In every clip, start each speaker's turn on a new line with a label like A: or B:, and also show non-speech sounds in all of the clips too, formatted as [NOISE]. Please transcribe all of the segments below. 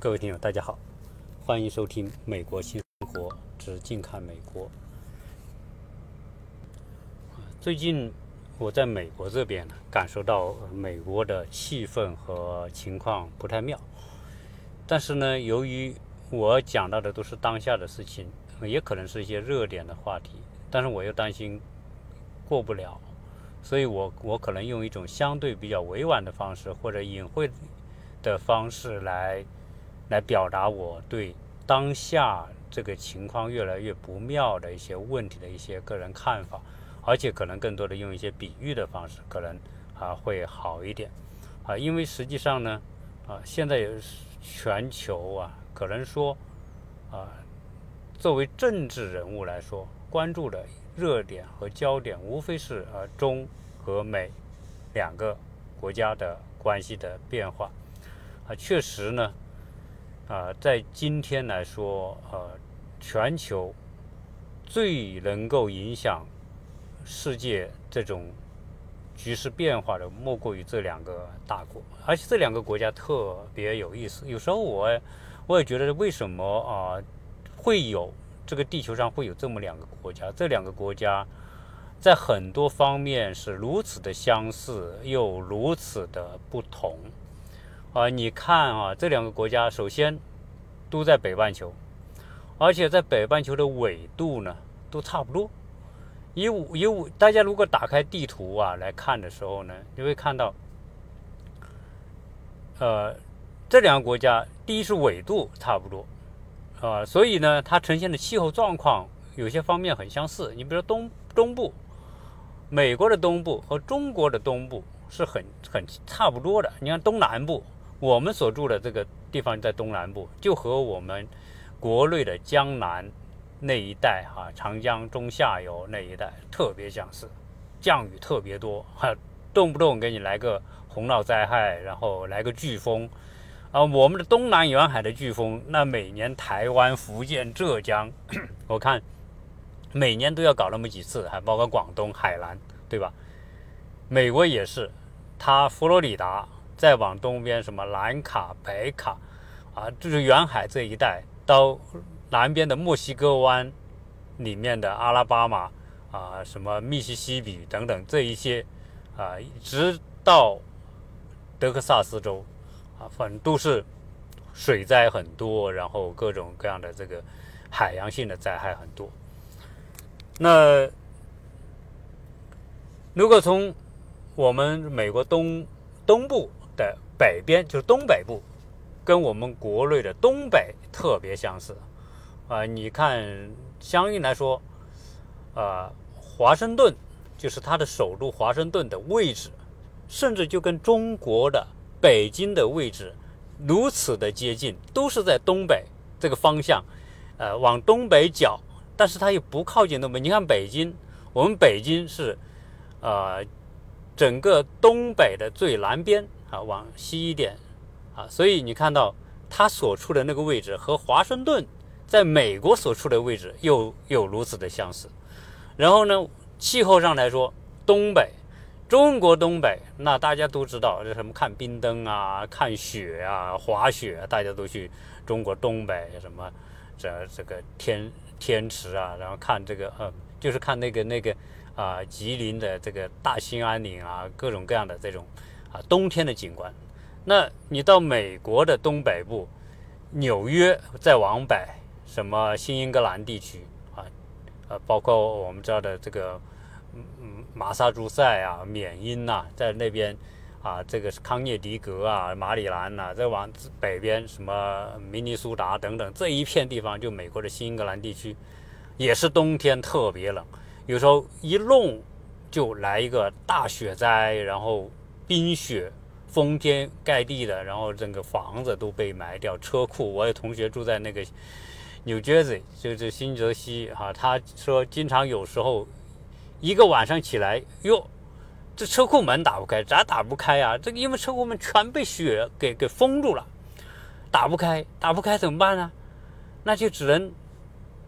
A: 各位听友，大家好，欢迎收听《美国新生活之近看美国》。最近我在美国这边呢，感受到美国的气氛和情况不太妙。但是呢，由于我讲到的都是当下的事情，也可能是一些热点的话题，但是我又担心过不了，所以我我可能用一种相对比较委婉的方式或者隐晦的方式来。来表达我对当下这个情况越来越不妙的一些问题的一些个人看法，而且可能更多的用一些比喻的方式，可能啊会好一点啊，因为实际上呢啊现在全球啊可能说啊作为政治人物来说，关注的热点和焦点无非是啊中和美两个国家的关系的变化啊，确实呢。啊，在今天来说，呃，全球最能够影响世界这种局势变化的，莫过于这两个大国。而且这两个国家特别有意思。有时候我我也觉得，为什么啊会有这个地球上会有这么两个国家？这两个国家在很多方面是如此的相似，又如此的不同。啊，你看啊，这两个国家首先都在北半球，而且在北半球的纬度呢都差不多。以五以五，大家如果打开地图啊来看的时候呢，你会看到，呃，这两个国家第一是纬度差不多，啊，所以呢，它呈现的气候状况有些方面很相似。你比如说东东部，美国的东部和中国的东部是很很差不多的。你看东南部。我们所住的这个地方在东南部，就和我们国内的江南那一带哈，长江中下游那一带特别相似，降雨特别多，哈，动不动给你来个洪涝灾害，然后来个飓风，啊，我们的东南沿海的飓风，那每年台湾、福建、浙江，[COUGHS] 我看每年都要搞那么几次，还包括广东、海南，对吧？美国也是，它佛罗里达。再往东边，什么南卡、北卡，啊，就是远海这一带，到南边的墨西哥湾里面的阿拉巴马，啊，什么密西西比等等这一些，啊，直到德克萨斯州，啊，反正都是水灾很多，然后各种各样的这个海洋性的灾害很多。那如果从我们美国东东部，的北边就是东北部，跟我们国内的东北特别相似，啊，你看，相应来说，呃，华盛顿就是它的首都华盛顿的位置，甚至就跟中国的北京的位置如此的接近，都是在东北这个方向，呃，往东北角，但是它又不靠近东北。你看北京，我们北京是，呃，整个东北的最南边。啊，往西一点，啊，所以你看到它所处的那个位置和华盛顿在美国所处的位置又又如此的相似。然后呢，气候上来说，东北，中国东北，那大家都知道这什么看冰灯啊，看雪啊，滑雪，大家都去中国东北什么这这个天天池啊，然后看这个呃，就是看那个那个啊，吉林的这个大兴安岭啊，各种各样的这种。冬天的景观。那你到美国的东北部，纽约再往北，什么新英格兰地区啊，呃，包括我们知道的这个，嗯嗯，马萨诸塞啊，缅因呐，在那边啊，这个是康涅狄格啊，马里兰呐，再往北边什么明尼苏达等等，这一片地方就美国的新英格兰地区，也是冬天特别冷，有时候一弄就来一个大雪灾，然后。冰雪封天盖地的，然后整个房子都被埋掉，车库。我有同学住在那个 New Jersey，就是新泽西哈，他说经常有时候一个晚上起来，哟，这车库门打不开，咋打不开啊？这个因为车库门全被雪给给封住了，打不开，打不开怎么办呢？那就只能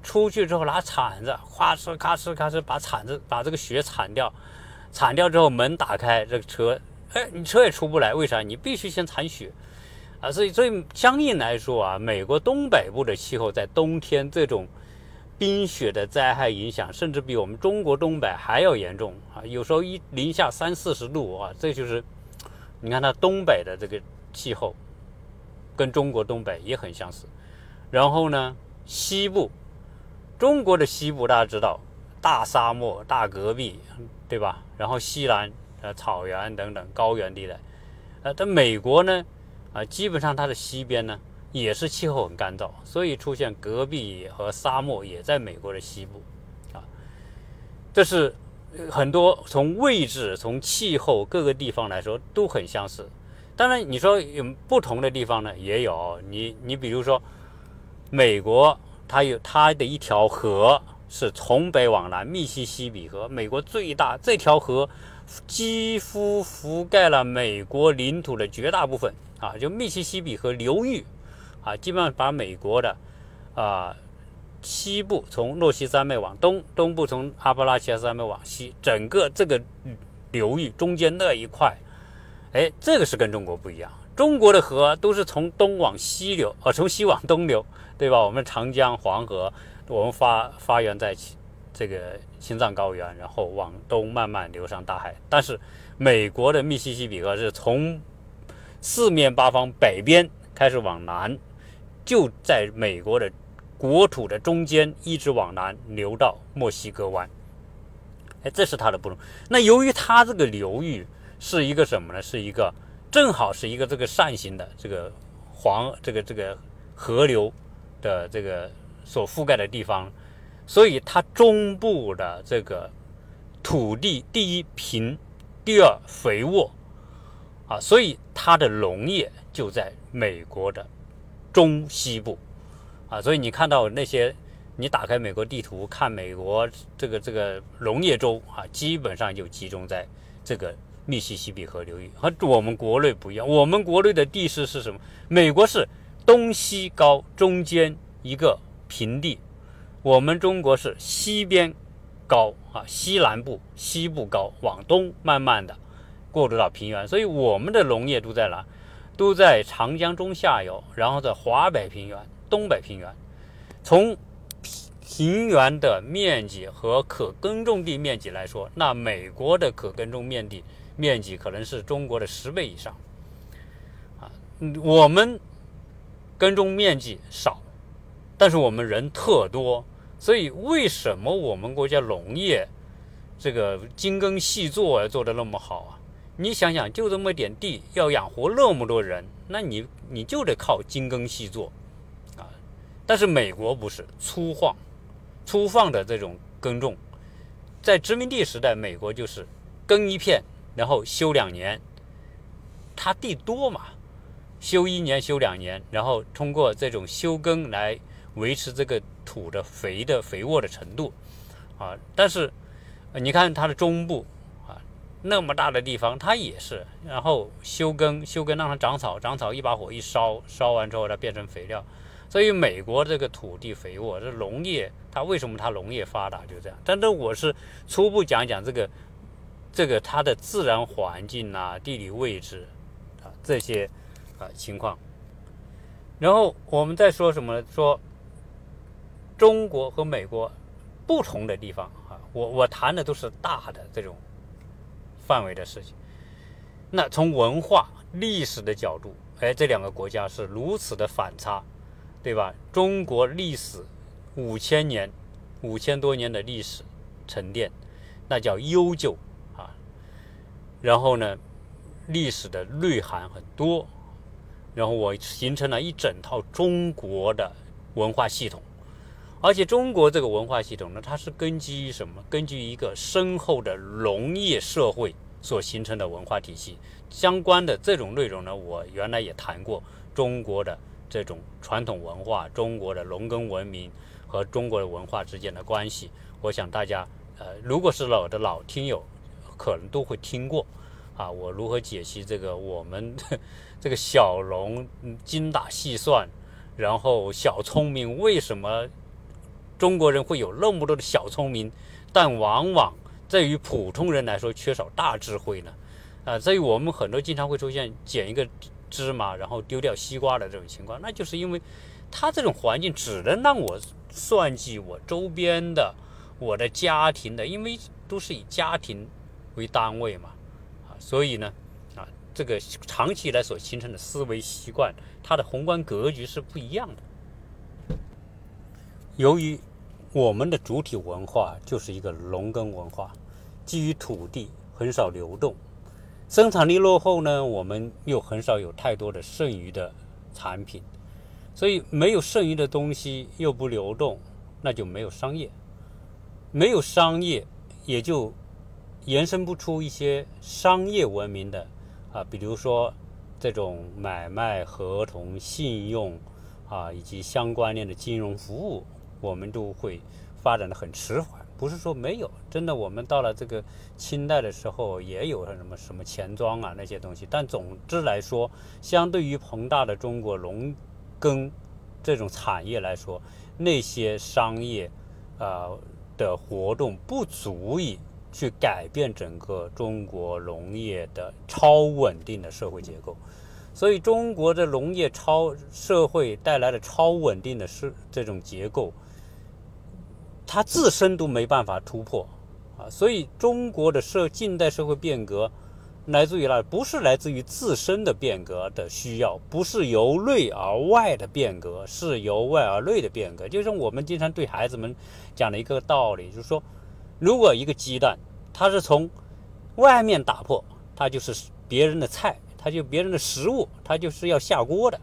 A: 出去之后拿铲子，咔哧咔哧咔哧把铲子把这个雪铲掉，铲掉之后门打开，这个车。哎，你车也出不来，为啥？你必须先铲雪，啊，所以所以相应来说啊，美国东北部的气候在冬天这种冰雪的灾害影响，甚至比我们中国东北还要严重啊，有时候一零下三四十度啊，这就是你看它东北的这个气候跟中国东北也很相似。然后呢，西部中国的西部大家知道，大沙漠、大戈壁，对吧？然后西南呃草原等等高原地带，呃，但美国呢。啊，基本上它的西边呢也是气候很干燥，所以出现戈壁和沙漠也在美国的西部，啊，这是很多从位置、从气候各个地方来说都很相似。当然，你说有不同的地方呢，也有。你你比如说，美国它有它的一条河是从北往南，密西西比河，美国最大这条河几乎覆盖了美国领土的绝大部分。啊，就密西西比河流域，啊，基本上把美国的啊西部从洛西山脉往东，东部从阿巴拉契亚山脉往西，整个这个流域中间那一块，哎，这个是跟中国不一样。中国的河都是从东往西流，呃，从西往东流，对吧？我们长江、黄河，我们发发源在这个青藏高原，然后往东慢慢流上大海。但是美国的密西西比河是从四面八方，北边开始往南，就在美国的国土的中间，一直往南流到墨西哥湾。哎，这是它的不同。那由于它这个流域是一个什么呢？是一个正好是一个这个扇形的这个黄这个这个河流的这个所覆盖的地方，所以它中部的这个土地第一平，第二肥沃。啊，所以它的农业就在美国的中西部，啊，所以你看到那些，你打开美国地图看美国这个这个农业州啊，基本上就集中在这个密西西比河流域，和我们国内不一样。我们国内的地势是什么？美国是东西高，中间一个平地，我们中国是西边高啊，西南部、西部高，往东慢慢的。过渡到平原，所以我们的农业都在哪？都在长江中下游，然后在华北平原、东北平原。从平原的面积和可耕种地面积来说，那美国的可耕种面积面积可能是中国的十倍以上。啊，我们耕种面积少，但是我们人特多，所以为什么我们国家农业这个精耕细作做得那么好啊？你想想，就这么点地，要养活那么多人，那你你就得靠精耕细作，啊！但是美国不是粗放、粗放的这种耕种，在殖民地时代，美国就是耕一片，然后休两年，它地多嘛，休一年休两年，然后通过这种休耕来维持这个土的肥的肥沃的程度，啊！但是你看它的中部。啊那么大的地方，它也是，然后休耕，休耕让它长草，长草一把火一烧，烧完之后它变成肥料。所以美国这个土地肥沃，这农业它为什么它农业发达就这样。但是我是初步讲讲这个，这个它的自然环境啊、地理位置啊这些啊情况。然后我们再说什么呢？说中国和美国不同的地方啊，我我谈的都是大的这种。范围的事情，那从文化历史的角度，哎，这两个国家是如此的反差，对吧？中国历史五千年，五千多年的历史沉淀，那叫悠久啊。然后呢，历史的内涵很多，然后我形成了一整套中国的文化系统。而且中国这个文化系统呢，它是根基于什么？根据一个深厚的农业社会所形成的文化体系。相关的这种内容呢，我原来也谈过中国的这种传统文化、中国的农耕文明和中国的文化之间的关系。我想大家，呃，如果是老的老听友，可能都会听过。啊，我如何解析这个我们 [LAUGHS] 这个小农精打细算，然后小聪明为什么？中国人会有那么多的小聪明，但往往在于普通人来说缺少大智慧呢？啊，在于我们很多经常会出现捡一个芝麻，然后丢掉西瓜的这种情况，那就是因为他这种环境只能让我算计我周边的我的家庭的，因为都是以家庭为单位嘛，啊，所以呢，啊，这个长期以来所形成的思维习惯，它的宏观格局是不一样的。由于我们的主体文化就是一个农耕文化，基于土地很少流动。生产力落后呢，我们又很少有太多的剩余的产品，所以没有剩余的东西又不流动，那就没有商业，没有商业也就延伸不出一些商业文明的啊，比如说这种买卖合同、信用啊以及相关联的金融服务，我们都会发展的很迟缓。不是说没有，真的，我们到了这个清代的时候，也有什么什么钱庄啊那些东西。但总之来说，相对于庞大的中国农耕这种产业来说，那些商业啊的活动不足以去改变整个中国农业的超稳定的社会结构。所以，中国的农业超社会带来的超稳定的是这种结构。它自身都没办法突破啊，所以中国的社近代社会变革来自于哪？不是来自于自身的变革的需要，不是由内而外的变革，是由外而内的变革。就是我们经常对孩子们讲的一个道理，就是说，如果一个鸡蛋它是从外面打破，它就是别人的菜，它就别人的食物，它就是要下锅的；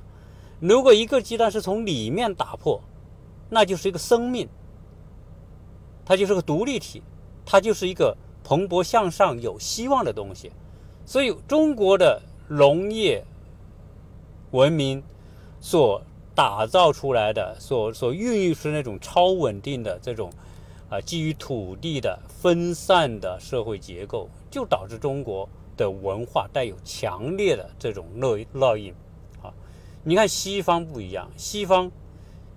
A: 如果一个鸡蛋是从里面打破，那就是一个生命。它就是个独立体，它就是一个蓬勃向上、有希望的东西。所以，中国的农业文明所打造出来的、所所孕育出那种超稳定的这种啊，基于土地的分散的社会结构，就导致中国的文化带有强烈的这种烙烙印。啊，你看西方不一样，西方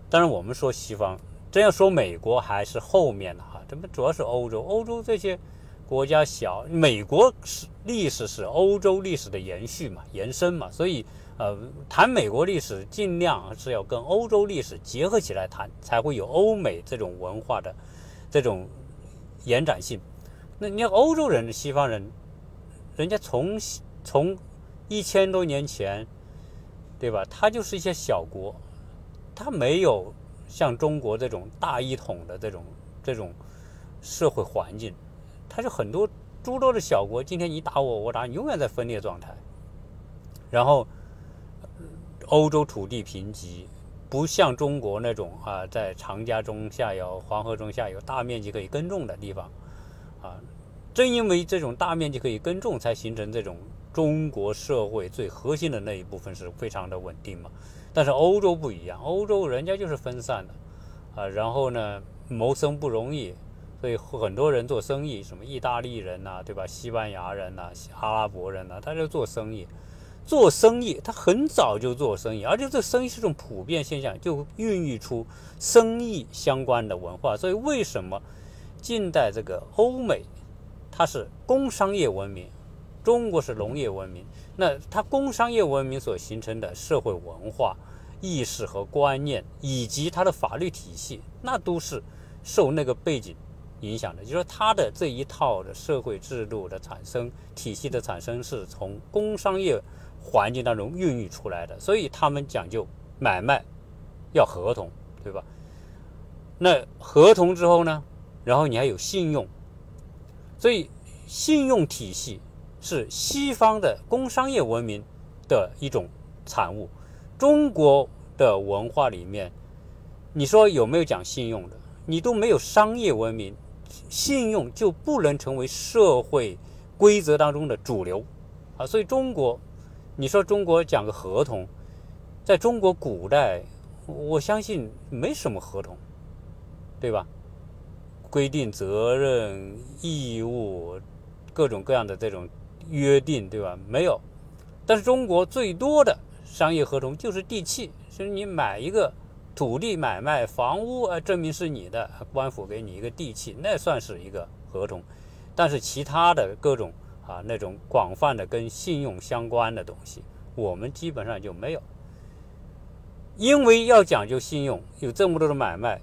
A: 当然我们说西方。真要说美国还是后面的哈，这不主要是欧洲，欧洲这些国家小，美国是历史是欧洲历史的延续嘛，延伸嘛，所以呃，谈美国历史尽量是要跟欧洲历史结合起来谈，才会有欧美这种文化的这种延展性。那你看欧洲人、西方人，人家从从一千多年前，对吧？他就是一些小国，他没有。像中国这种大一统的这种这种社会环境，它就很多诸多的小国，今天你打我，我打你，永远在分裂状态。然后，欧洲土地贫瘠，不像中国那种啊，在长江中下游、黄河中下游大面积可以耕种的地方，啊，正因为这种大面积可以耕种，才形成这种中国社会最核心的那一部分是非常的稳定嘛。但是欧洲不一样，欧洲人家就是分散的，啊，然后呢，谋生不容易，所以很多人做生意，什么意大利人呐，对吧？西班牙人呐，阿拉伯人呐，他就做生意，做生意，他很早就做生意，而且这生意是种普遍现象，就孕育出生意相关的文化。所以为什么近代这个欧美，它是工商业文明，中国是农业文明？那它工商业文明所形成的社会文化意识和观念，以及它的法律体系，那都是受那个背景影响的。就说它的这一套的社会制度的产生、体系的产生，是从工商业环境当中孕育出来的。所以他们讲究买卖要合同，对吧？那合同之后呢，然后你还有信用，所以信用体系。是西方的工商业文明的一种产物。中国的文化里面，你说有没有讲信用的？你都没有商业文明，信用就不能成为社会规则当中的主流啊。所以中国，你说中国讲个合同，在中国古代，我相信没什么合同，对吧？规定责任义务，各种各样的这种。约定对吧？没有，但是中国最多的商业合同就是地契，就是你买一个土地买卖房屋，呃，证明是你的，官府给你一个地契，那算是一个合同。但是其他的各种啊那种广泛的跟信用相关的东西我们基本上就没有，因为要讲究信用，有这么多的买卖，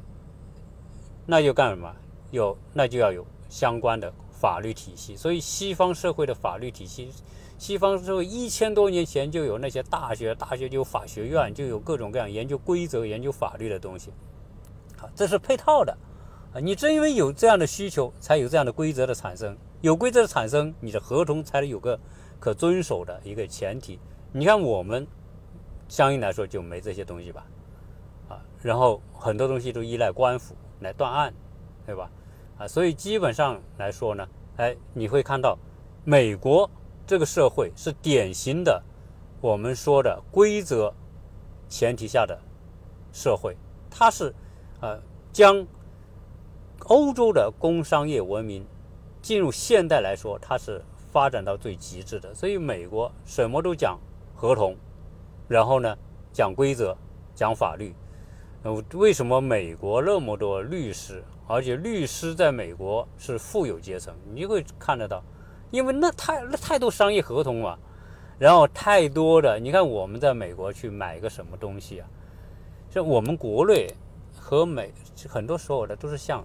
A: 那就干什么？有那就要有相关的法律体系。所以西方社会的法律体系，西方社会一千多年前就有那些大学，大学就有法学院，就有各种各样研究规则、研究法律的东西。好，这是配套的啊！你正因为有这样的需求，才有这样的规则的产生。有规则的产生，你的合同才能有个可遵守的一个前提。你看我们相应来说就没这些东西吧，啊，然后很多东西都依赖官府来断案，对吧？啊，所以基本上来说呢，哎，你会看到美国这个社会是典型的我们说的规则前提下的社会，它是呃将欧洲的工商业文明。进入现代来说，它是发展到最极致的。所以美国什么都讲合同，然后呢讲规则、讲法律。呃，为什么美国那么多律师，而且律师在美国是富有阶层？你会看得到，因为那太那太多商业合同嘛，然后太多的。你看我们在美国去买个什么东西啊？像我们国内和美很多时候的都是向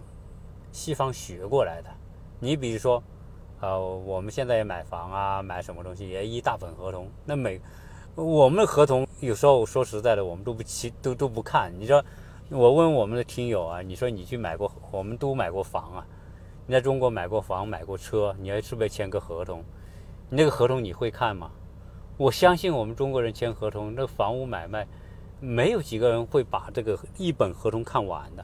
A: 西方学过来的。你比如说，呃，我们现在也买房啊，买什么东西也一大本合同。那美我们的合同有时候说实在的，我们都不齐，都都不看。你说，我问我们的听友啊，你说你去买过，我们都买过房啊。你在中国买过房，买过车，你还是不是签个合同？你那个合同你会看吗？我相信我们中国人签合同，那房屋买卖没有几个人会把这个一本合同看完的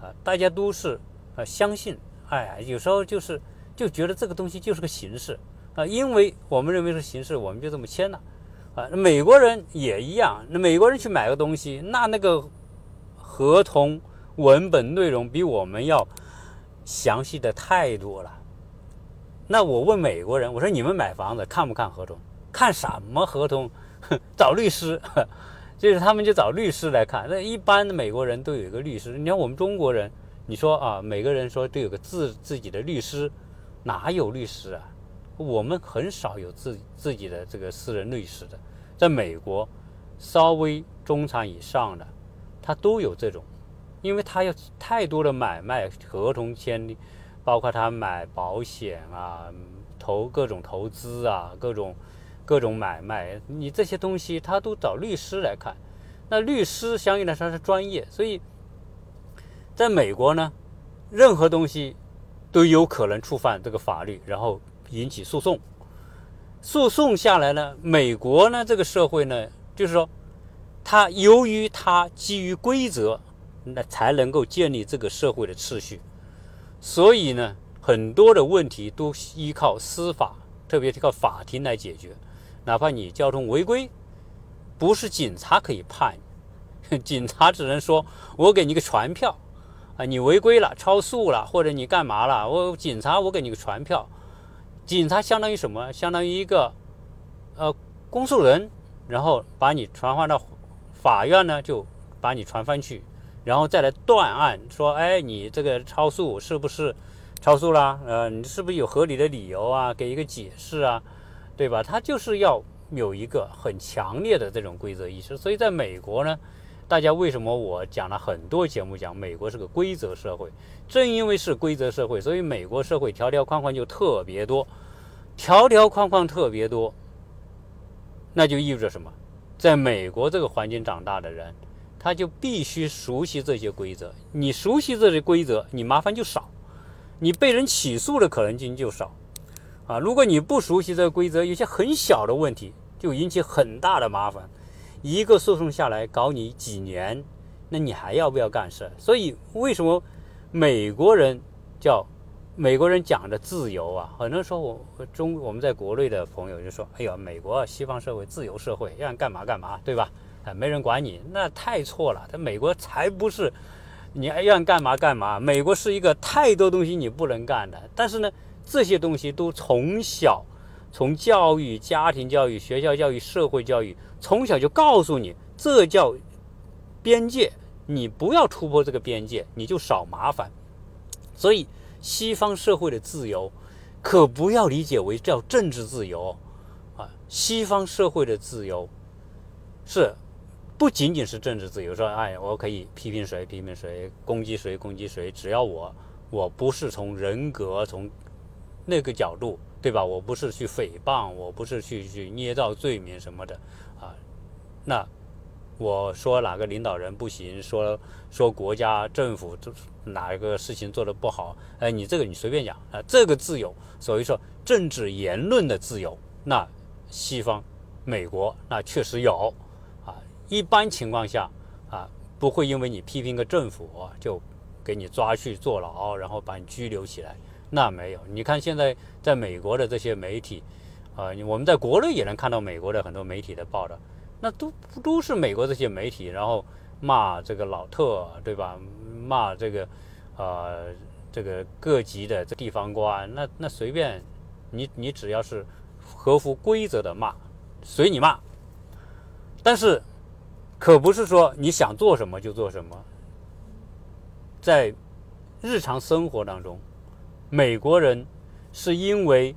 A: 啊。大家都是啊相信。哎呀，有时候就是就觉得这个东西就是个形式啊，因为我们认为是形式，我们就这么签了啊。美国人也一样，那美国人去买个东西，那那个合同文本内容比我们要详细的太多了。那我问美国人，我说你们买房子看不看合同？看什么合同？[LAUGHS] 找律师，[LAUGHS] 就是他们就找律师来看。那一般的美国人都有一个律师，你看我们中国人。你说啊，每个人说都有个自自己的律师，哪有律师啊？我们很少有自自己的这个私人律师的。在美国，稍微中产以上的，他都有这种，因为他有太多的买卖合同签订，包括他买保险啊、投各种投资啊、各种各种买卖，你这些东西他都找律师来看。那律师相应来说是专业，所以。在美国呢，任何东西都有可能触犯这个法律，然后引起诉讼。诉讼下来呢，美国呢这个社会呢，就是说，它由于它基于规则，那才能够建立这个社会的秩序。所以呢，很多的问题都依靠司法，特别是靠法庭来解决。哪怕你交通违规，不是警察可以判，[LAUGHS] 警察只能说我给你个传票。啊，你违规了，超速了，或者你干嘛了？我警察，我给你个传票。警察相当于什么？相当于一个呃公诉人，然后把你传唤到法院呢，就把你传翻去，然后再来断案，说，哎，你这个超速是不是超速啦？呃，你是不是有合理的理由啊？给一个解释啊，对吧？他就是要有一个很强烈的这种规则意识。所以在美国呢。大家为什么我讲了很多节目讲美国是个规则社会？正因为是规则社会，所以美国社会条条框框就特别多，条条框框特别多，那就意味着什么？在美国这个环境长大的人，他就必须熟悉这些规则。你熟悉这些规则，你麻烦就少，你被人起诉的可能性就少。啊，如果你不熟悉这个规则，有些很小的问题就引起很大的麻烦。一个诉讼下来搞你几年，那你还要不要干事？所以为什么美国人叫美国人讲的自由啊？很多人说我中我们在国内的朋友就说：“哎呀，美国西方社会自由社会，让干嘛干嘛，对吧？啊，没人管你，那太错了。他美国才不是，你让干嘛干嘛。美国是一个太多东西你不能干的，但是呢，这些东西都从小。”从教育、家庭教育、学校教育、社会教育，从小就告诉你，这叫边界，你不要突破这个边界，你就少麻烦。所以，西方社会的自由，可不要理解为叫政治自由啊。西方社会的自由是不仅仅是政治自由，说哎，我可以批评谁批评谁，攻击谁攻击谁，只要我我不是从人格从那个角度，对吧？我不是去诽谤，我不是去去捏造罪名什么的啊，那。我说哪个领导人不行，说说国家政府哪一个事情做得不好，哎，你这个你随便讲啊，这个自由，所以说政治言论的自由，那西方美国那确实有啊，一般情况下啊，不会因为你批评个政府就给你抓去坐牢，然后把你拘留起来，那没有。你看现在在美国的这些媒体，啊，我们在国内也能看到美国的很多媒体的报道。那都都是美国这些媒体，然后骂这个老特，对吧？骂这个，呃，这个各级的这地方官，那那随便，你你只要是合乎规则的骂，随你骂。但是，可不是说你想做什么就做什么。在日常生活当中，美国人是因为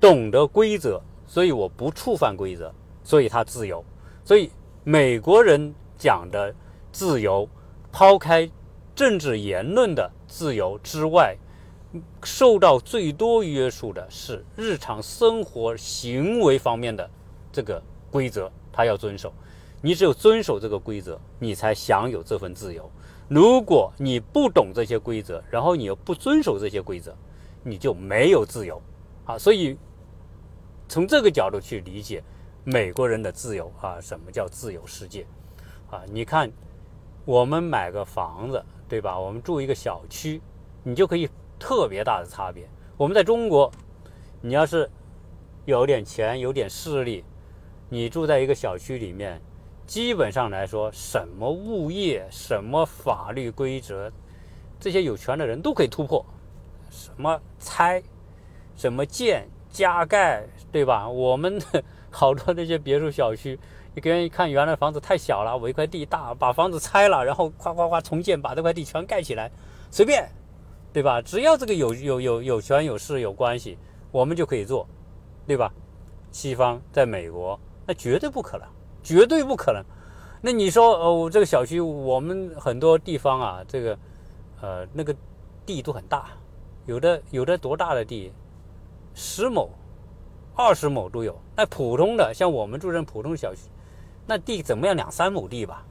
A: 懂得规则，所以我不触犯规则，所以他自由。所以，美国人讲的自由，抛开政治言论的自由之外，受到最多约束的是日常生活行为方面的这个规则，他要遵守。你只有遵守这个规则，你才享有这份自由。如果你不懂这些规则，然后你又不遵守这些规则，你就没有自由。啊，所以从这个角度去理解。美国人的自由啊，什么叫自由世界？啊，你看，我们买个房子，对吧？我们住一个小区，你就可以特别大的差别。我们在中国，你要是有点钱、有点势力，你住在一个小区里面，基本上来说，什么物业、什么法律规则，这些有权的人都可以突破。什么拆，什么建、加盖，对吧？我们的。[LAUGHS] 好多那些别墅小区，别人一看，原来房子太小了，我一块地大，把房子拆了，然后夸夸夸重建，把这块地全盖起来，随便，对吧？只要这个有有有有权有势有关系，我们就可以做，对吧？西方在美国那绝对不可能，绝对不可能。那你说哦，这个小区我们很多地方啊，这个呃那个地都很大，有的有的多大的地，十亩。二十亩都有，那普通的像我们住这普通小区，那地怎么样？两三亩地吧，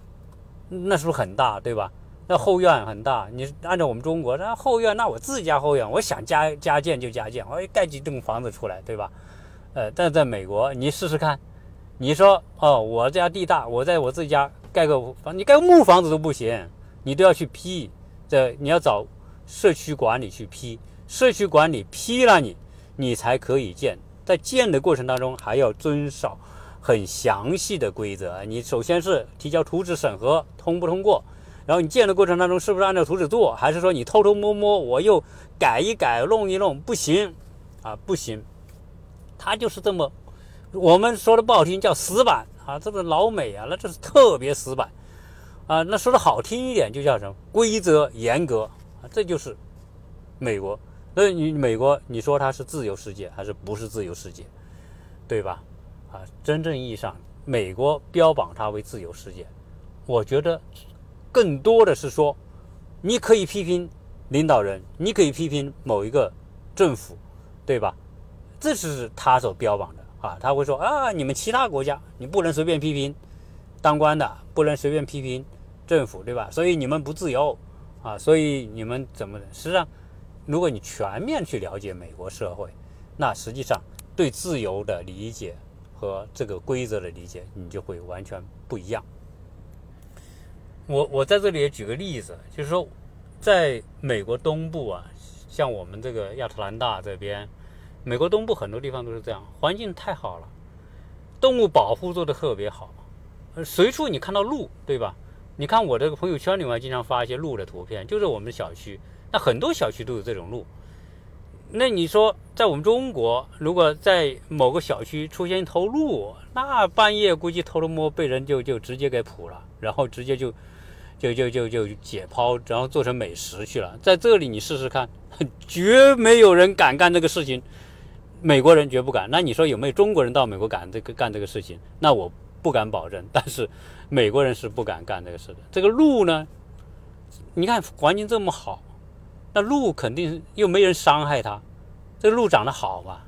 A: 那是不是很大，对吧？那后院很大，你按照我们中国，那后院，那我自家后院，我想加加建就加建，我盖几栋房子出来，对吧？呃，但在美国，你试试看，你说哦，我家地大，我在我自己家盖个房，你盖个木房子都不行，你都要去批，这你要找社区管理去批，社区管理批了你，你才可以建。在建的过程当中，还要遵守很详细的规则。你首先是提交图纸审核，通不通过？然后你建的过程当中，是不是按照图纸做？还是说你偷偷摸摸，我又改一改，弄一弄？不行啊，不行！他就是这么，我们说的不好听叫死板啊，这个老美啊，那这是特别死板啊。那说的好听一点，就叫什么？规则严格啊，这就是美国。那你美国，你说它是自由世界还是不是自由世界，对吧？啊，真正意义上，美国标榜它为自由世界，我觉得更多的是说，你可以批评领导人，你可以批评某一个政府，对吧？这是他所标榜的啊，他会说啊，你们其他国家你不能随便批评当官的，不能随便批评政府，对吧？所以你们不自由啊，所以你们怎么？实际上。如果你全面去了解美国社会，那实际上对自由的理解和这个规则的理解，你就会完全不一样。我我在这里也举个例子，就是说，在美国东部啊，像我们这个亚特兰大这边，美国东部很多地方都是这样，环境太好了，动物保护做得特别好，随处你看到鹿，对吧？你看我这个朋友圈里面经常发一些鹿的图片，就是我们小区。那很多小区都有这种路，那你说在我们中国，如果在某个小区出现一头鹿，那半夜估计偷偷摸被人就就直接给捕了，然后直接就就就就就解剖，然后做成美食去了。在这里你试试看，[LAUGHS] 绝没有人敢干这个事情。美国人绝不敢。那你说有没有中国人到美国敢这个干这个事情？那我不敢保证。[LAUGHS] 但是美国人是不敢干这个事的。这个鹿呢，你看环境这么好，那鹿肯定又没人伤害它。这个路长得好嘛，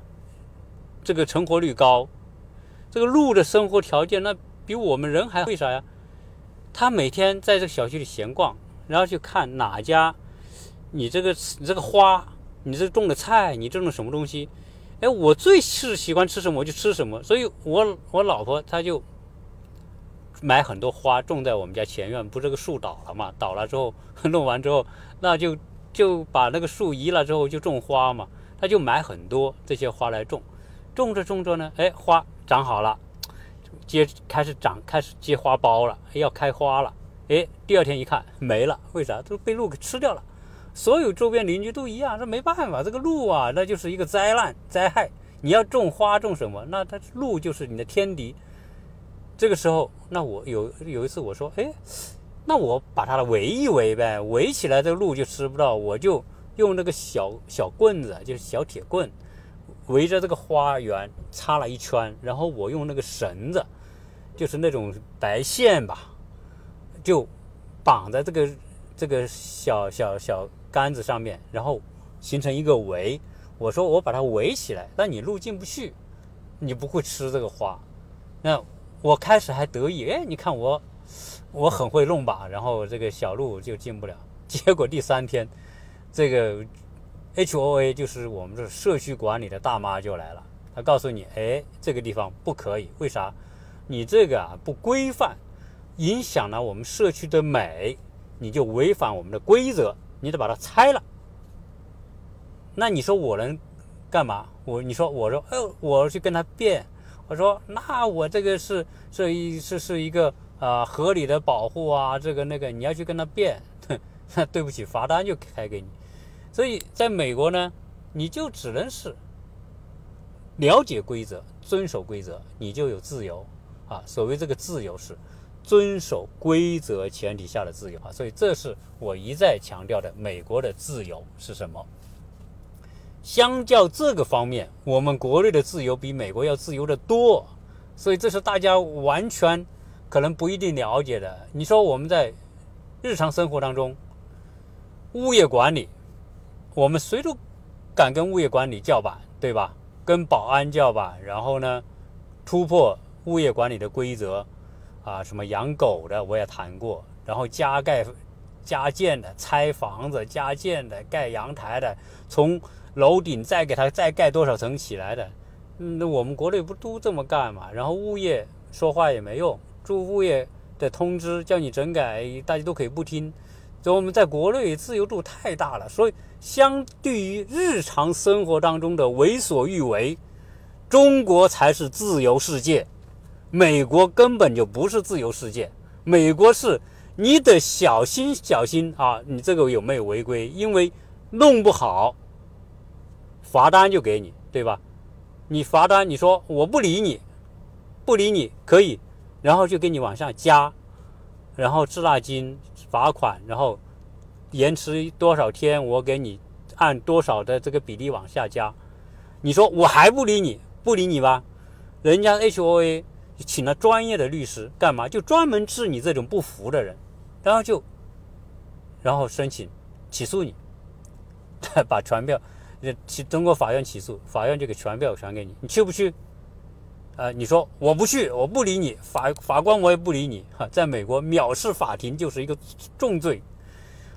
A: 这个成活率高，这个鹿的生活条件那比我们人还为啥呀？他每天在这个小区里闲逛，然后去看哪家，你这个你这个花，你这种的菜，你种的什么东西？哎，我最是喜欢吃什么我就吃什么，所以我我老婆她就买很多花种在我们家前院，不这个树倒了嘛？倒了之后弄完之后，那就就把那个树移了之后就种花嘛，他就买很多这些花来种，种着种着呢，哎，花长好了。结开始长，开始结花苞了，要开花了。哎，第二天一看没了，为啥？都被鹿给吃掉了。所有周边邻居都一样，这没办法，这个鹿啊，那就是一个灾难灾害。你要种花种什么，那它鹿就是你的天敌。这个时候，那我有有一次我说，哎，那我把它围一围呗，围起来这个鹿就吃不到，我就用那个小小棍子，就是小铁棍，围着这个花园插了一圈，然后我用那个绳子。就是那种白线吧，就绑在这个这个小小小杆子上面，然后形成一个围。我说我把它围起来，那你路进不去，你不会吃这个花。那我开始还得意，哎，你看我我很会弄吧，然后这个小路就进不了。[LAUGHS] 结果第三天，这个 H O A 就是我们这社区管理的大妈就来了，她告诉你，哎，这个地方不可以，为啥？你这个啊不规范，影响了我们社区的美，你就违反我们的规则，你得把它拆了。那你说我能干嘛？我你说我说，哎，我去跟他辩，我说那我这个是是一是是一个啊合理的保护啊，这个那个你要去跟他辩，[LAUGHS] 对不起，罚单就开给你。所以在美国呢，你就只能是了解规则，遵守规则，你就有自由。啊，所谓这个自由是遵守规则前提下的自由啊，所以这是我一再强调的。美国的自由是什么？相较这个方面，我们国内的自由比美国要自由的多，所以这是大家完全可能不一定了解的。你说我们在日常生活当中，物业管理，我们谁都敢跟物业管理叫板，对吧？跟保安叫板，然后呢，突破。物业管理的规则，啊，什么养狗的我也谈过，然后加盖、加建的、拆房子、加建的、盖阳台的，从楼顶再给它再盖多少层起来的，那我们国内不都这么干嘛？然后物业说话也没用，住物业的通知叫你整改，大家都可以不听。所以我们在国内自由度太大了，所以相对于日常生活当中的为所欲为，中国才是自由世界。美国根本就不是自由世界，美国是你得小心小心啊！你这个有没有违规？因为弄不好，罚单就给你，对吧？你罚单，你说我不理你，不理你可以，然后就给你往上加，然后滞纳金、罚款，然后延迟多少天，我给你按多少的这个比例往下加。你说我还不理你，不理你吧？人家 H O A。请了专业的律师干嘛？就专门治你这种不服的人，然后就，然后申请起诉你，[LAUGHS] 把传票，起通过法院起诉，法院就给传票传给你，你去不去？啊，你说我不去，我不理你，法法官我也不理你。哈，在美国藐视法庭就是一个重罪，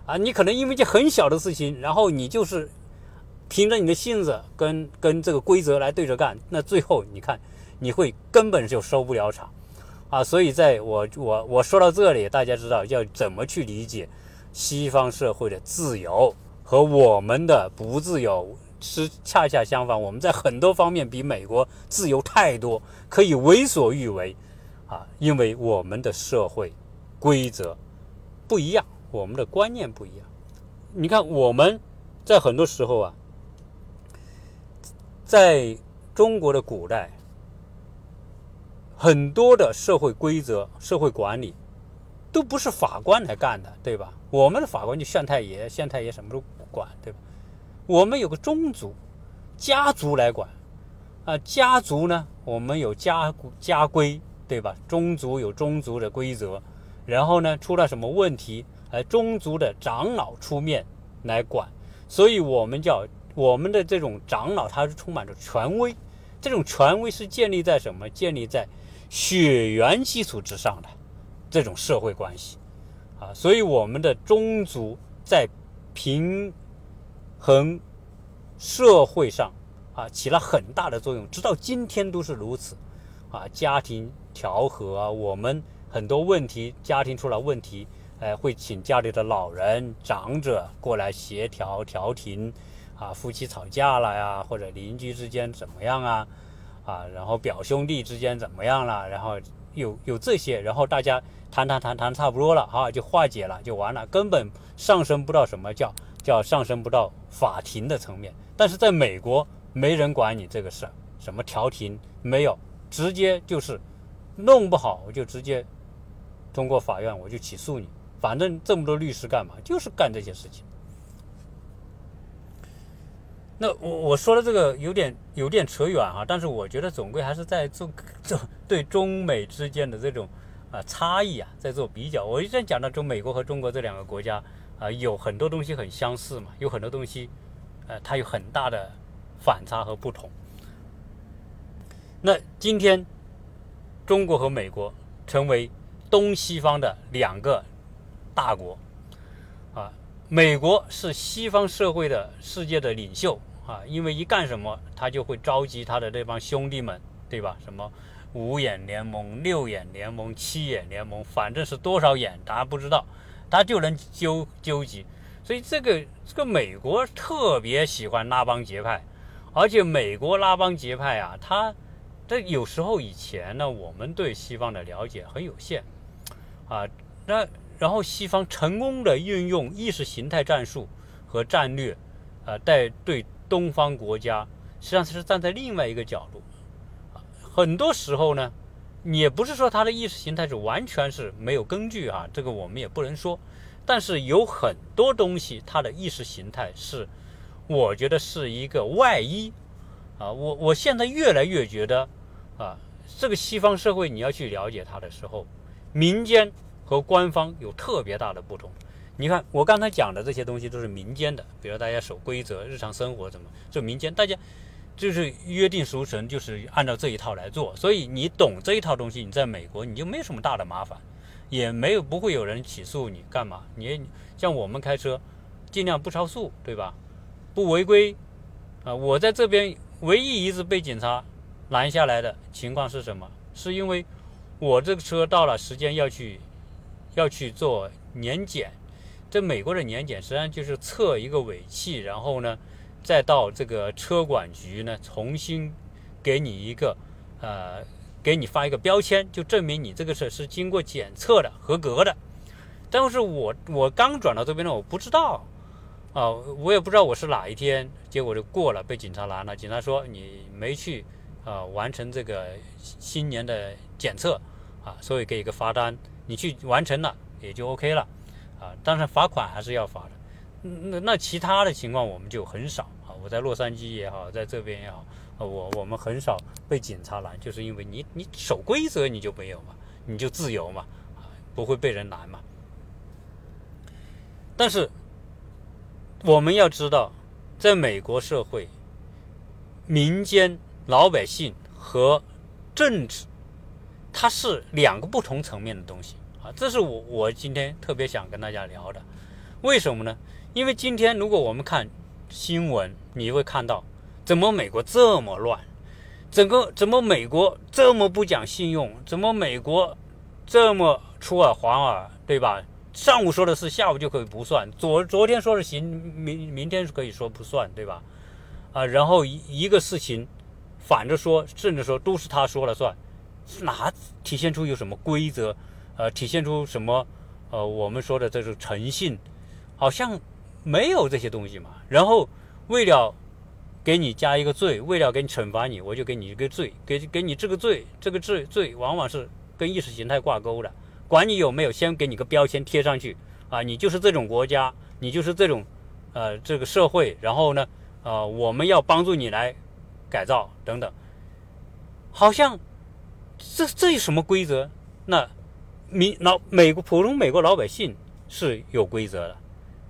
A: 啊，你可能因为一件很小的事情，然后你就是凭着你的性子跟跟这个规则来对着干，那最后你看。你会根本就收不了场，啊！所以在我我我说到这里，大家知道要怎么去理解西方社会的自由和我们的不自由是恰恰相反。我们在很多方面比美国自由太多，可以为所欲为，啊！因为我们的社会规则不一样，我们的观念不一样。你看，我们在很多时候啊，在中国的古代。很多的社会规则、社会管理，都不是法官来干的，对吧？我们的法官就县太爷，县太爷什么都管，对吧？我们有个宗族、家族来管，啊，家族呢，我们有家家规，对吧？宗族有宗族的规则，然后呢，出了什么问题，哎，宗族的长老出面来管，所以我们叫我们的这种长老，他是充满着权威。这种权威是建立在什么？建立在血缘基础之上的这种社会关系啊，所以我们的宗族在平衡社会上啊起了很大的作用，直到今天都是如此啊。家庭调和啊，我们很多问题，家庭出了问题，哎，会请家里的老人、长者过来协调调停。啊，夫妻吵架了呀，或者邻居之间怎么样啊？啊，然后表兄弟之间怎么样了？然后有有这些，然后大家谈谈谈谈差不多了，哈，就化解了，就完了，根本上升不到什么叫叫上升不到法庭的层面。但是在美国，没人管你这个事儿，什么调停没有，直接就是弄不好我就直接通过法院我就起诉你，反正这么多律师干嘛？就是干这些事情。那我我说的这个有点有点扯远啊，但是我觉得总归还是在做做对中美之间的这种啊差异啊，在做比较。我一直讲到中美国和中国这两个国家啊，有很多东西很相似嘛，有很多东西呃它有很大的反差和不同。那今天中国和美国成为东西方的两个大国。啊美国是西方社会的世界的领袖啊，因为一干什么，他就会召集他的这帮兄弟们，对吧？什么五眼联盟、六眼联盟、七眼联盟，反正是多少眼，大家不知道，他就能纠纠集。所以这个这个美国特别喜欢拉帮结派，而且美国拉帮结派啊，他这有时候以前呢，我们对西方的了解很有限啊，那。然后西方成功的运用意识形态战术和战略，呃，在对东方国家实际上是站在另外一个角度。很多时候呢，也不是说他的意识形态是完全是没有根据啊，这个我们也不能说。但是有很多东西，他的意识形态是，我觉得是一个外衣啊。我我现在越来越觉得啊，这个西方社会你要去了解它的时候，民间。和官方有特别大的不同。你看，我刚才讲的这些东西都是民间的，比如大家守规则、日常生活怎么，就民间大家就是约定俗成，就是按照这一套来做。所以你懂这一套东西，你在美国你就没有什么大的麻烦，也没有不会有人起诉你干嘛。你像我们开车，尽量不超速，对吧？不违规啊。我在这边唯一一次被警察拦下来的情况是什么？是因为我这个车到了时间要去。要去做年检，这美国的年检实际上就是测一个尾气，然后呢，再到这个车管局呢重新给你一个呃，给你发一个标签，就证明你这个车是经过检测的合格的。但是我我刚转到这边呢，我不知道啊，我也不知道我是哪一天，结果就过了，被警察拦了。警察说你没去啊完成这个新年的检测啊，所以给一个罚单。你去完成了也就 OK 了，啊，当然罚款还是要罚的。那那其他的情况我们就很少啊。我在洛杉矶也好，在这边也好，我我们很少被警察拦，就是因为你你守规则你就没有嘛，你就自由嘛，啊，不会被人拦嘛。但是我们要知道，在美国社会，民间老百姓和政治。它是两个不同层面的东西啊，这是我我今天特别想跟大家聊的。为什么呢？因为今天如果我们看新闻，你会看到怎么美国这么乱，整个怎么美国这么不讲信用，怎么美国这么出尔反尔，对吧？上午说的是，下午就可以不算；昨昨天说的行，明明天可以说不算，对吧？啊，然后一一个事情反着说，甚至说都是他说了算。哪体现出有什么规则？呃，体现出什么？呃，我们说的这种诚信，好像没有这些东西嘛。然后为了给你加一个罪，为了给你惩罚你，我就给你一个罪，给给你这个罪，这个罪罪往往是跟意识形态挂钩的。管你有没有，先给你个标签贴上去啊，你就是这种国家，你就是这种呃这个社会。然后呢，呃，我们要帮助你来改造等等。好像这这有什么规则？那民老美国普通美国老百姓是有规则的，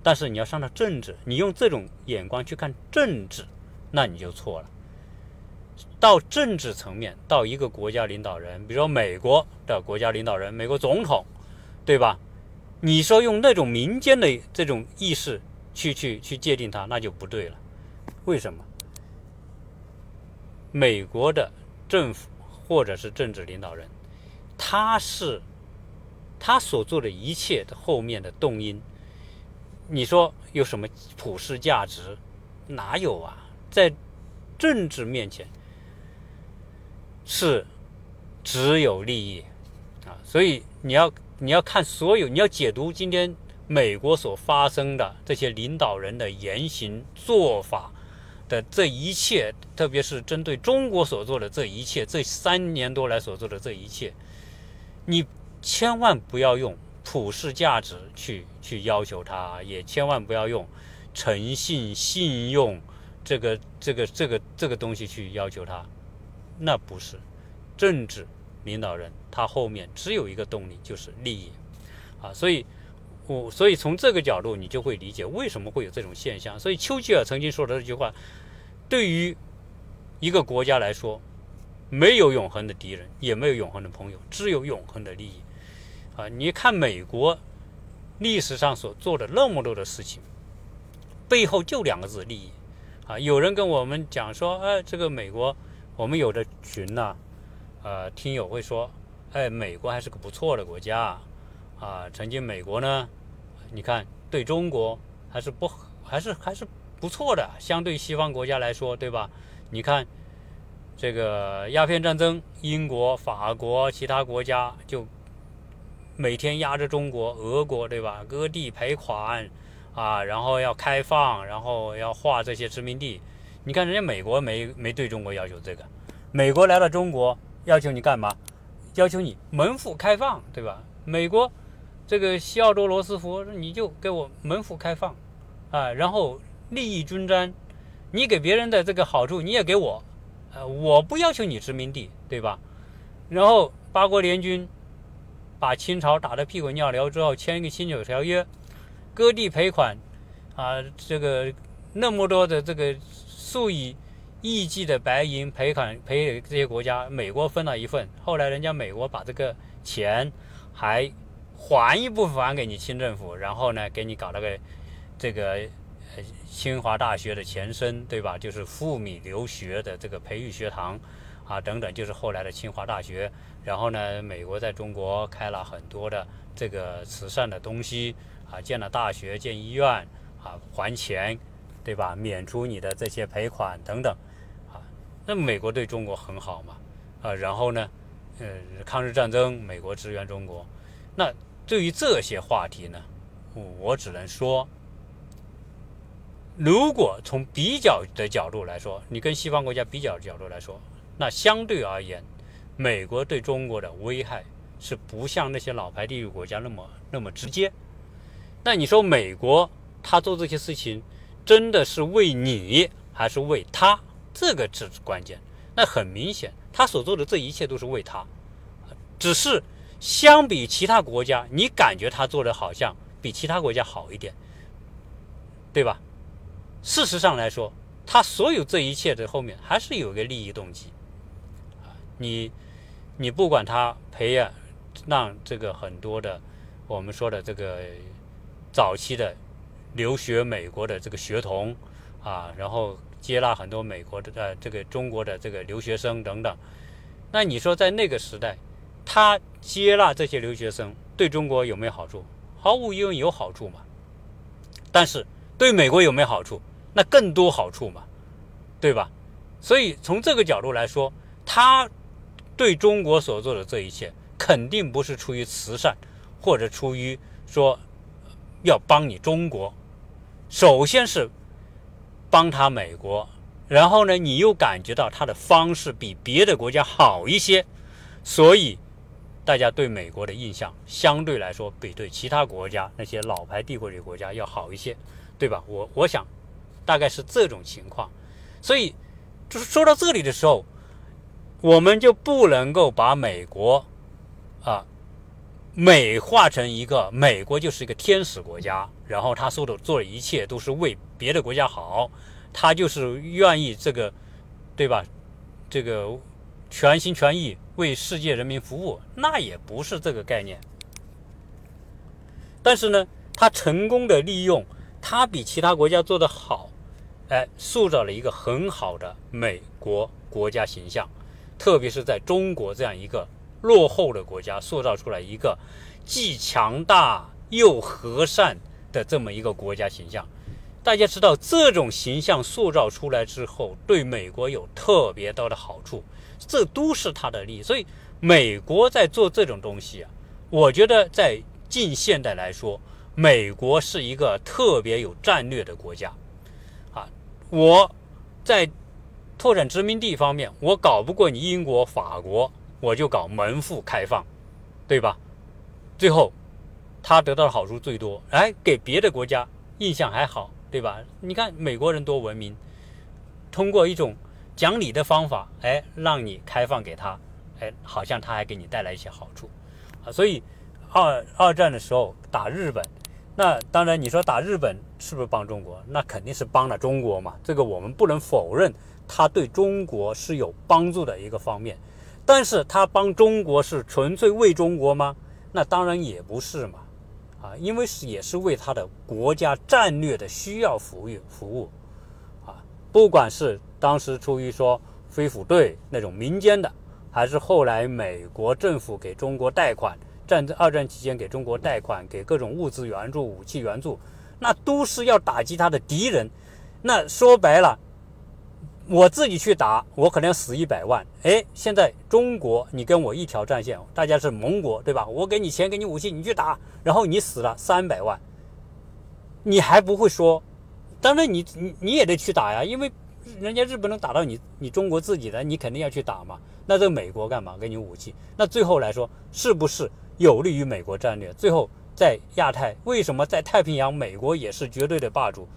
A: 但是你要上到政治，你用这种眼光去看政治，那你就错了。到政治层面，到一个国家领导人，比如说美国的国家领导人，美国总统，对吧？你说用那种民间的这种意识去去去界定他，那就不对了。为什么？美国的政府或者是政治领导人，他是他所做的一切的后面的动因，你说有什么普世价值？哪有啊？在政治面前。是只有利益啊，所以你要你要看所有，你要解读今天美国所发生的这些领导人的言行做法的这一切，特别是针对中国所做的这一切，这三年多来所做的这一切，你千万不要用普世价值去去要求他，也千万不要用诚信、信用这个这个这个这个东西去要求他。那不是政治领导人，他后面只有一个动力，就是利益啊！所以，我所以从这个角度，你就会理解为什么会有这种现象。所以，丘吉尔曾经说的这句话：，对于一个国家来说，没有永恒的敌人，也没有永恒的朋友，只有永恒的利益啊！你看美国历史上所做的那么多的事情，背后就两个字：利益啊！有人跟我们讲说，哎，这个美国。我们有的群呢，呃，听友会说，哎，美国还是个不错的国家，啊，曾经美国呢，你看对中国还是不还是还是不错的，相对西方国家来说，对吧？你看这个鸦片战争，英国、法国、其他国家就每天压着中国、俄国，对吧？割地赔款啊，然后要开放，然后要划这些殖民地。你看，人家美国没没对中国要求这个，美国来了中国要求你干嘛？要求你门户开放，对吧？美国这个西奥多·罗斯福，你就给我门户开放，啊，然后利益均沾，你给别人的这个好处你也给我，呃，我不要求你殖民地，对吧？然后八国联军把清朝打得屁滚尿流之后，签一个辛丑条约，割地赔款，啊，这个那么多的这个。数以亿计的白银赔款赔给这些国家，美国分了一份。后来人家美国把这个钱还还一部分还给你清政府，然后呢给你搞了个这个清华大学的前身，对吧？就是赴米留学的这个培育学堂啊等等，就是后来的清华大学。然后呢，美国在中国开了很多的这个慈善的东西啊，建了大学、建医院啊，还钱。对吧？免除你的这些赔款等等，啊，那美国对中国很好嘛，啊，然后呢，呃，抗日战争美国支援中国，那对于这些话题呢，我只能说，如果从比较的角度来说，你跟西方国家比较的角度来说，那相对而言，美国对中国的危害是不像那些老牌地域国家那么那么直接。那你说美国他做这些事情？真的是为你还是为他？这个是关键。那很明显，他所做的这一切都是为他。只是相比其他国家，你感觉他做的好像比其他国家好一点，对吧？事实上来说，他所有这一切的后面还是有一个利益动机。你你不管他培养让这个很多的我们说的这个早期的。留学美国的这个学童啊，然后接纳很多美国的呃这个中国的这个留学生等等。那你说在那个时代，他接纳这些留学生对中国有没有好处？毫无疑问有好处嘛。但是对美国有没有好处？那更多好处嘛，对吧？所以从这个角度来说，他对中国所做的这一切，肯定不是出于慈善，或者出于说要帮你中国。首先是帮他美国，然后呢，你又感觉到他的方式比别的国家好一些，所以大家对美国的印象相对来说比对其他国家那些老牌帝国主义国家要好一些，对吧？我我想大概是这种情况。所以就是说到这里的时候，我们就不能够把美国啊美化成一个美国就是一个天使国家，然后他说的做的一切都是为别的国家好，他就是愿意这个，对吧？这个全心全意为世界人民服务，那也不是这个概念。但是呢，他成功的利用他比其他国家做得好，哎，塑造了一个很好的美国国家形象，特别是在中国这样一个落后的国家，塑造出来一个既强大又和善的这么一个国家形象。大家知道，这种形象塑造出来之后，对美国有特别多的好处，这都是它的利益。所以，美国在做这种东西啊，我觉得在。近现代来说，美国是一个特别有战略的国家，啊，我在拓展殖民地方面，我搞不过你英国、法国，我就搞门户开放，对吧？最后，他得到的好处最多，哎，给别的国家印象还好，对吧？你看美国人多文明，通过一种讲理的方法，哎，让你开放给他，哎，好像他还给你带来一些好处，啊，所以。二二战的时候打日本，那当然你说打日本是不是帮中国？那肯定是帮了中国嘛，这个我们不能否认，他对中国是有帮助的一个方面。但是他帮中国是纯粹为中国吗？那当然也不是嘛，啊，因为是也是为他的国家战略的需要服务服务，啊，不管是当时出于说飞虎队那种民间的，还是后来美国政府给中国贷款。战争二战期间给中国贷款，给各种物资援助、武器援助，那都是要打击他的敌人。那说白了，我自己去打，我可能要死一百万。哎，现在中国你跟我一条战线，大家是盟国，对吧？我给你钱，给你武器，你去打，然后你死了三百万，你还不会说？当然，你你你也得去打呀，因为人家日本能打到你，你中国自己的，你肯定要去打嘛。那这美国干嘛给你武器？那最后来说，是不是？有利于美国战略。最后，在亚太，为什么在太平洋，美国也是绝对的霸主？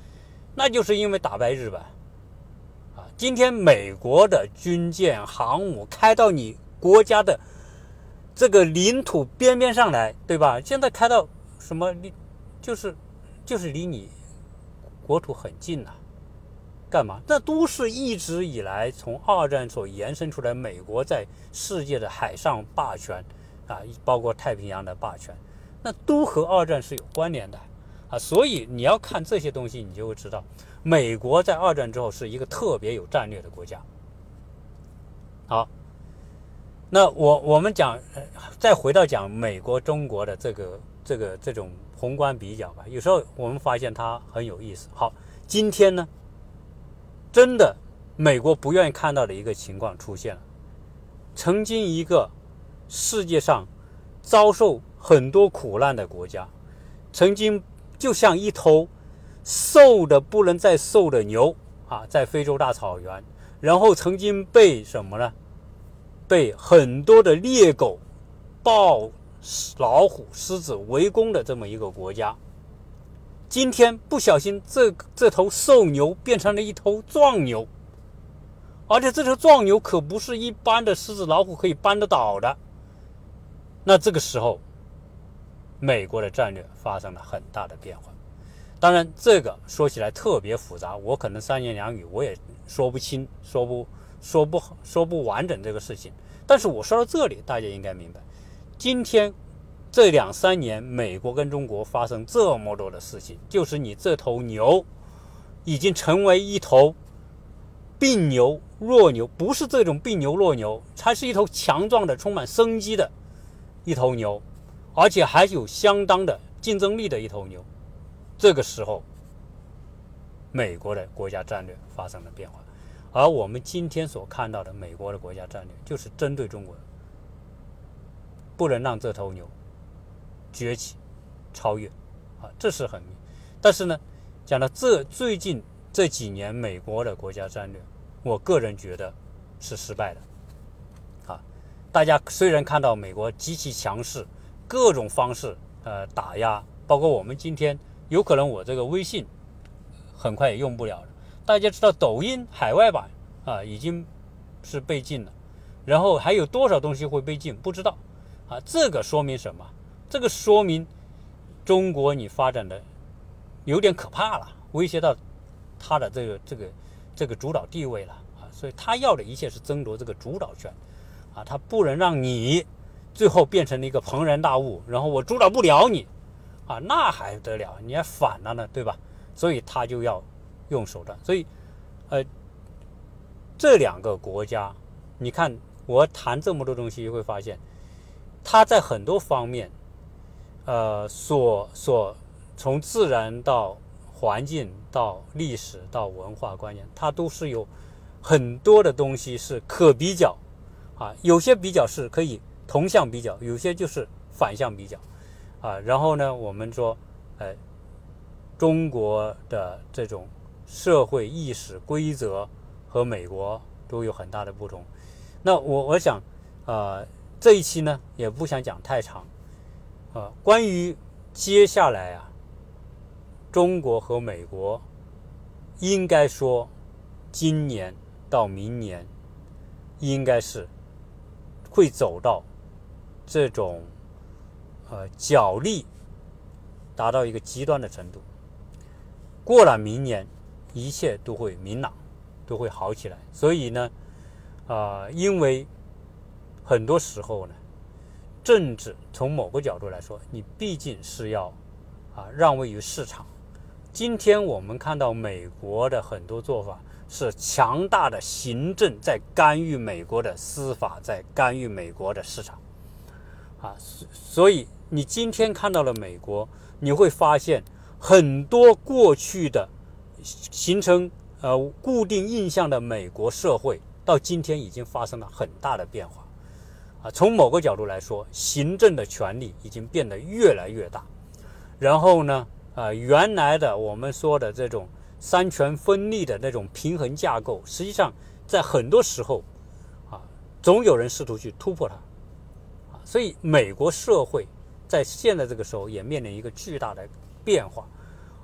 A: 那就是因为打败日本。今天美国的军舰、航母开到你国家的这个领土边边上来，对吧？现在开到什么离，就是就是离你国土很近呐。干嘛？那都是一直以来从二战所延伸出来，美国在世界的海上霸权。啊，包括太平洋的霸权，那都和二战是有关联的啊。所以你要看这些东西，你就会知道，美国在二战之后是一个特别有战略的国家。好，那我我们讲，再回到讲美国中国的这个这个这种宏观比较吧。有时候我们发现它很有意思。好，今天呢，真的美国不愿意看到的一个情况出现了，曾经一个。世界上遭受很多苦难的国家，曾经就像一头瘦的不能再瘦的牛啊，在非洲大草原，然后曾经被什么呢？被很多的猎狗、豹、老虎、狮子围攻的这么一个国家，今天不小心，这这头瘦牛变成了一头壮牛，而且这头壮牛可不是一般的狮子、老虎可以扳得倒的。那这个时候，美国的战略发生了很大的变化。当然，这个说起来特别复杂，我可能三言两语我也说不清、说不说不说不完整这个事情。但是我说到这里，大家应该明白，今天这两三年，美国跟中国发生这么多的事情，就是你这头牛已经成为一头病牛、弱牛，不是这种病牛、弱牛，它是一头强壮的、充满生机的。一头牛，而且还有相当的竞争力的一头牛，这个时候，美国的国家战略发生了变化，而我们今天所看到的美国的国家战略，就是针对中国，不能让这头牛崛起、超越，啊，这是很，但是呢，讲到这最近这几年美国的国家战略，我个人觉得是失败的。啊大家虽然看到美国极其强势，各种方式呃打压，包括我们今天有可能我这个微信很快也用不了了。大家知道抖音海外版啊已经是被禁了，然后还有多少东西会被禁，不知道，啊，这个说明什么？这个说明中国你发展的有点可怕了，威胁到他的这个这个这个主导地位了。啊，所以他要的一切是争夺这个主导权，啊，他不能让你最后变成了一个庞然大物，然后我主导不了你，啊，那还得了？你还反了呢，对吧？所以他就要用手段，所以，呃，这两个国家，你看。我谈这么多东西，会发现，他在很多方面，呃，所所从自然到环境到历史到文化观念，它都是有很多的东西是可比较，啊，有些比较是可以同向比较，有些就是反向比较，啊，然后呢，我们说，呃，中国的这种社会意识规则和美国都有很大的不同。那我我想，呃，这一期呢也不想讲太长，呃，关于接下来啊，中国和美国应该说，今年到明年应该是会走到这种呃角力达到一个极端的程度，过了明年，一切都会明朗，都会好起来，所以呢。啊，因为很多时候呢，政治从某个角度来说，你毕竟是要啊让位于市场。今天我们看到美国的很多做法是强大的行政在干预美国的司法，在干预美国的市场。啊，所以你今天看到了美国，你会发现很多过去的形成呃固定印象的美国社会。到今天已经发生了很大的变化，啊，从某个角度来说，行政的权力已经变得越来越大。然后呢，啊，原来的我们说的这种三权分立的那种平衡架构，实际上在很多时候，啊，总有人试图去突破它，啊，所以美国社会在现在这个时候也面临一个巨大的变化，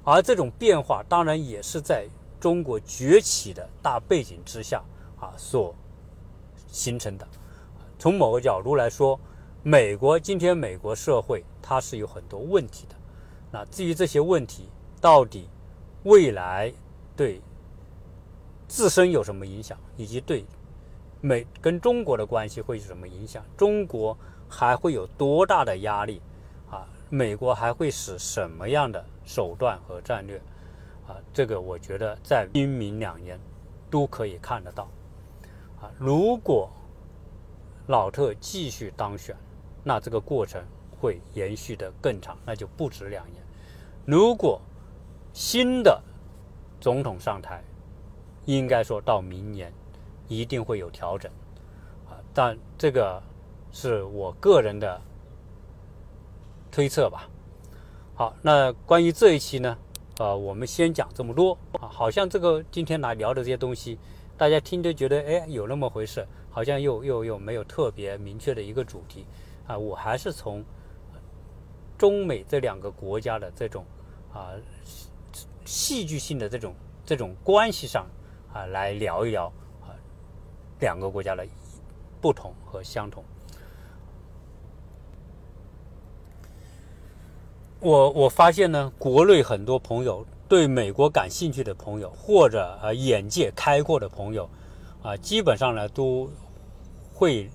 A: 而这种变化当然也是在中国崛起的大背景之下。啊，所形成的。从某个角度来说，美国今天美国社会它是有很多问题的。那至于这些问题到底未来对自身有什么影响，以及对美跟中国的关系会有什么影响，中国还会有多大的压力？美国还会使什么样的手段和战略？啊，这个我觉得在今明两年都可以看得到。啊，如果老特继续当选，那这个过程会延续的更长，那就不止两年。如果新的总统上台，应该说到明年一定会有调整啊，但这个是我个人的推测吧。好，那关于这一期呢，呃，我们先讲这么多啊，好像这个今天来聊的这些东西。大家听着觉得哎有那么回事，好像又又又没有特别明确的一个主题啊。我还是从中美这两个国家的这种啊戏剧性的这种这种关系上啊来聊一聊啊两个国家的不同和相同。我我发现呢，国内很多朋友。对美国感兴趣的朋友，或者呃眼界开阔的朋友，啊，基本上呢都会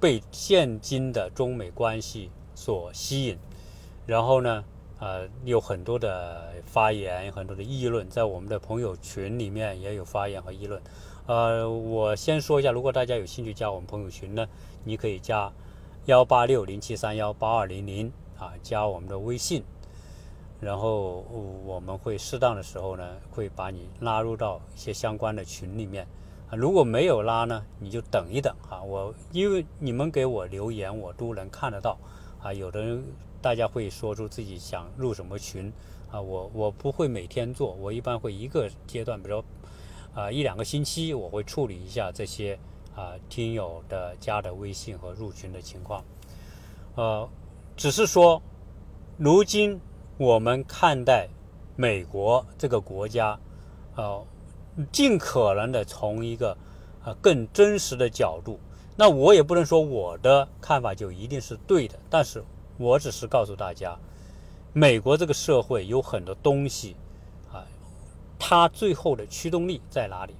A: 被现今的中美关系所吸引，然后呢，呃，有很多的发言，很多的议论，在我们的朋友群里面也有发言和议论。呃，我先说一下，如果大家有兴趣加我们朋友群呢，你可以加幺八六零七三幺八二零零啊，加我们的微信。然后我们会适当的时候呢，会把你拉入到一些相关的群里面啊。如果没有拉呢，你就等一等哈。我因为你们给我留言，我都能看得到啊。有的人大家会说出自己想入什么群啊，我我不会每天做，我一般会一个阶段，比如啊一两个星期，我会处理一下这些啊听友的加的微信和入群的情况。呃，只是说如今。我们看待美国这个国家，呃，尽可能的从一个呃更真实的角度，那我也不能说我的看法就一定是对的，但是我只是告诉大家，美国这个社会有很多东西啊，它最后的驱动力在哪里？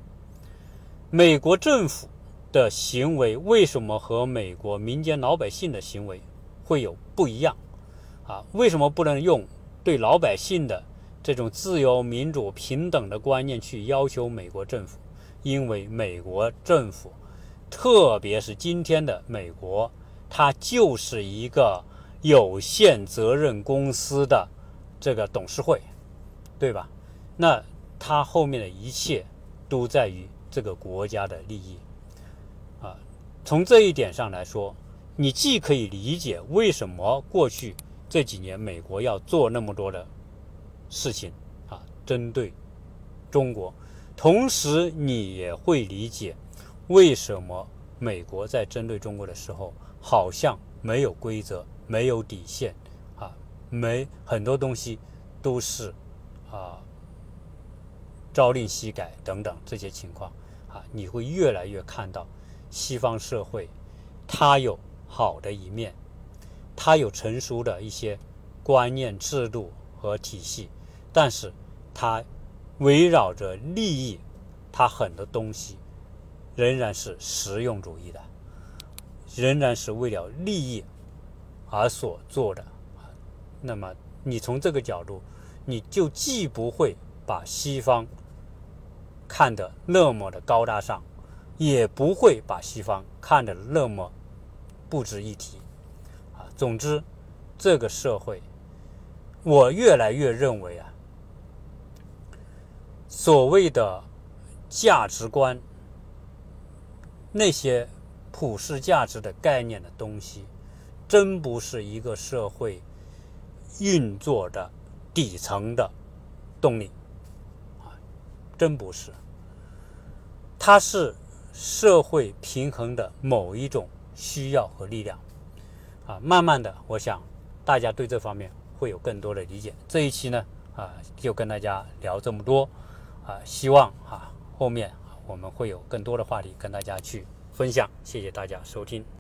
A: 美国政府的行为为什么和美国民间老百姓的行为会有不一样？啊，为什么不能用对老百姓的这种自由、民主、平等的观念去要求美国政府？因为美国政府。特别是今天的美国，它就是一个有限责任公司的这个董事会，对吧？那它后面的一切都在于这个国家的利益啊。从这一点上来说，你既可以理解为什么过去这几年美国要做那么多的事情啊，针对中国，同时你也会理解。为什么美国在针对中国的时候，好像没有规则、没有底线啊？没很多东西都是啊朝令夕改等等这些情况啊，你会越来越看到西方社会它有好的一面，它有成熟的一些观念、制度和体系，但是它围绕着利益，它很多东西。仍然是实用主义的，仍然是为了利益而所做的那么你从这个角度，你就既不会把西方看得那么的高大上，也不会把西方看得那么不值一提啊。总之，这个社会，我越来越认为啊，所谓的价值观。那些普世价值的概念的东西，真不是一个社会运作的底层的动力啊，真不是。它是社会平衡的某一种需要和力量啊。慢慢的，我想大家对这方面会有更多的理解。这一期呢，啊，就跟大家聊这么多啊，希望啊后面。我们会有更多的话题跟大家去分享，谢谢大家收听。